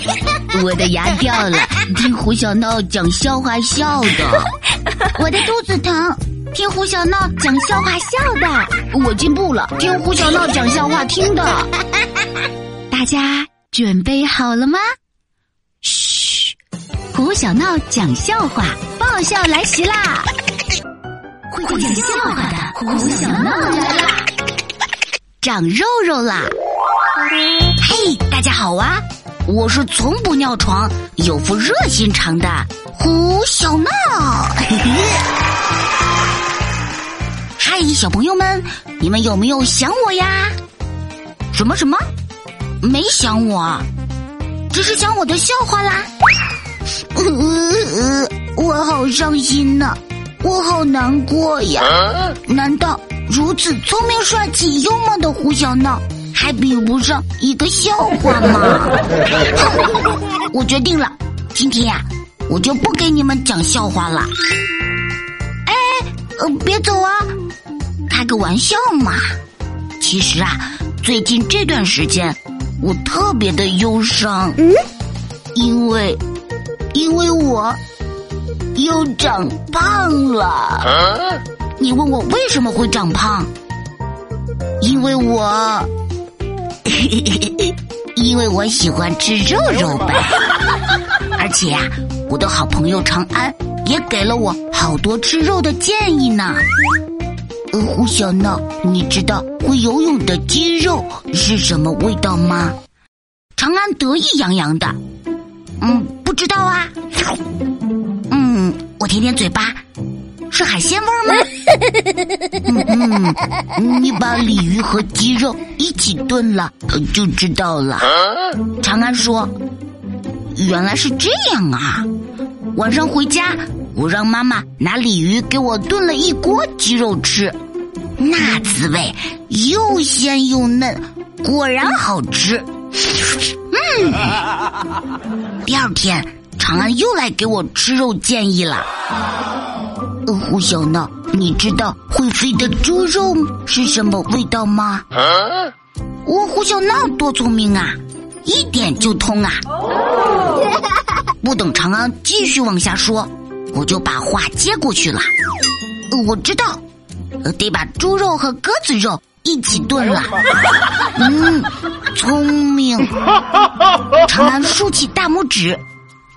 我的牙掉了，听胡小闹讲笑话笑的。我的肚子疼，听胡小闹讲笑话笑的。我进步了，听胡小闹讲笑话听的。大家准备好了吗？嘘，胡小闹讲笑话，爆笑来袭啦！会讲笑话的胡小闹来啦！长肉肉啦！嘿，大家好啊！我是从不尿床、有副热心肠的胡小闹。嗨，小朋友们，你们有没有想我呀？什么什么？没想我，只是想我的笑话啦。呃，我好伤心呐，我好难过呀。难道如此聪明、帅气、幽默的胡小闹？还比不上一个笑话吗？我决定了，今天呀，我就不给你们讲笑话了。哎，呃，别走啊，开个玩笑嘛。其实啊，最近这段时间我特别的忧伤，因为，因为我又长胖了。你问我为什么会长胖？因为我。因为我喜欢吃肉肉呗，而且呀，我的好朋友长安也给了我好多吃肉的建议呢。呃，胡小闹，你知道会游泳的鸡肉是什么味道吗？长安得意洋洋的，嗯，不知道啊。嗯，我舔舔嘴巴。是海鲜味吗？嗯，你把鲤鱼和鸡肉一起炖了，就知道了。长安说：“原来是这样啊！”晚上回家，我让妈妈拿鲤鱼给我炖了一锅鸡肉吃，那滋味又鲜又嫩，果然好吃。嗯，第二天，长安又来给我吃肉建议了。胡小闹，你知道会飞的猪肉是什么味道吗？我胡小闹多聪明啊，一点就通啊！不等长安继续往下说，我就把话接过去了。我知道，得把猪肉和鸽子肉一起炖了。嗯，聪明。长安竖起大拇指。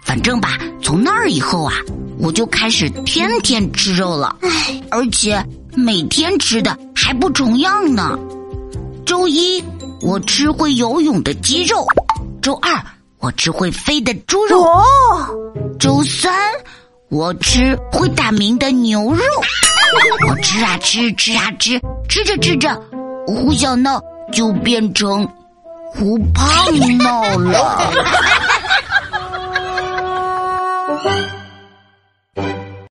反正吧，从那儿以后啊。我就开始天天吃肉了。而且每天吃的还不重样呢。周一我吃会游泳的鸡肉周二我吃会飞的猪肉周三我吃会打鸣的牛肉我吃啊吃吃啊吃吃着吃着胡小闹就变成胡胖闹了。